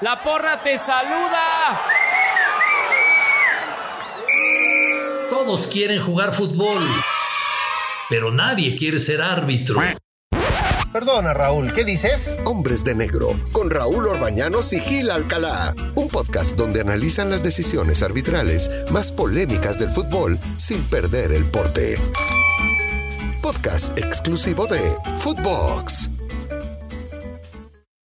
La porra te saluda. Todos quieren jugar fútbol, pero nadie quiere ser árbitro. Perdona, Raúl, ¿qué dices? Hombres de Negro, con Raúl Orbañanos y Gil Alcalá. Un podcast donde analizan las decisiones arbitrales más polémicas del fútbol sin perder el porte. Podcast exclusivo de Footbox.